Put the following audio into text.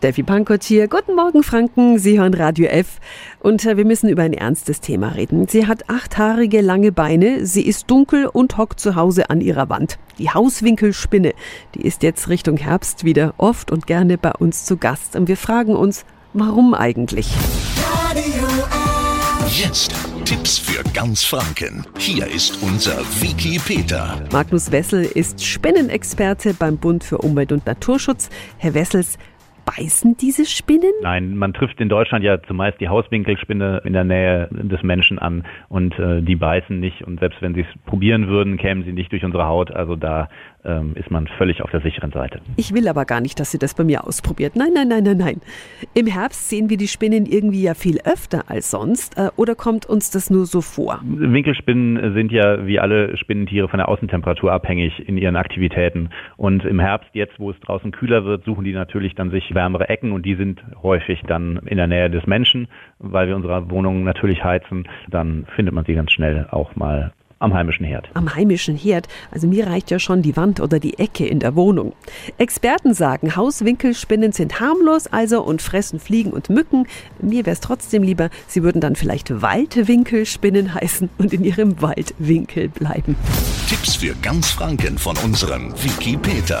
Steffi Pankotsch hier. Guten Morgen, Franken. Sie hören Radio F. Und äh, wir müssen über ein ernstes Thema reden. Sie hat achthaarige, lange Beine. Sie ist dunkel und hockt zu Hause an ihrer Wand. Die Hauswinkelspinne, die ist jetzt Richtung Herbst wieder oft und gerne bei uns zu Gast. Und wir fragen uns, warum eigentlich? Radio F. Jetzt Tipps für ganz Franken. Hier ist unser Wiki Peter. Magnus Wessel ist Spinnenexperte beim Bund für Umwelt und Naturschutz. Herr Wessels, beißen diese Spinnen? Nein, man trifft in Deutschland ja zumeist die Hauswinkelspinne in der Nähe des Menschen an und äh, die beißen nicht und selbst wenn sie es probieren würden, kämen sie nicht durch unsere Haut. Also da ähm, ist man völlig auf der sicheren Seite. Ich will aber gar nicht, dass sie das bei mir ausprobiert. Nein, nein, nein, nein, nein. Im Herbst sehen wir die Spinnen irgendwie ja viel öfter als sonst. Äh, oder kommt uns das nur so vor? Winkelspinnen sind ja wie alle Spinnentiere von der Außentemperatur abhängig in ihren Aktivitäten. Und im Herbst, jetzt wo es draußen kühler wird, suchen die natürlich dann sich wärmere Ecken und die sind häufig dann in der Nähe des Menschen, weil wir unsere Wohnungen natürlich heizen. Dann findet man sie ganz schnell auch mal am heimischen Herd. Am heimischen Herd. Also mir reicht ja schon die Wand oder die Ecke in der Wohnung. Experten sagen, Hauswinkelspinnen sind harmlos also und fressen Fliegen und Mücken. Mir wäre es trotzdem lieber, sie würden dann vielleicht Waldwinkelspinnen heißen und in ihrem Waldwinkel bleiben. Tipps für ganz Franken von unserem Wiki Peter.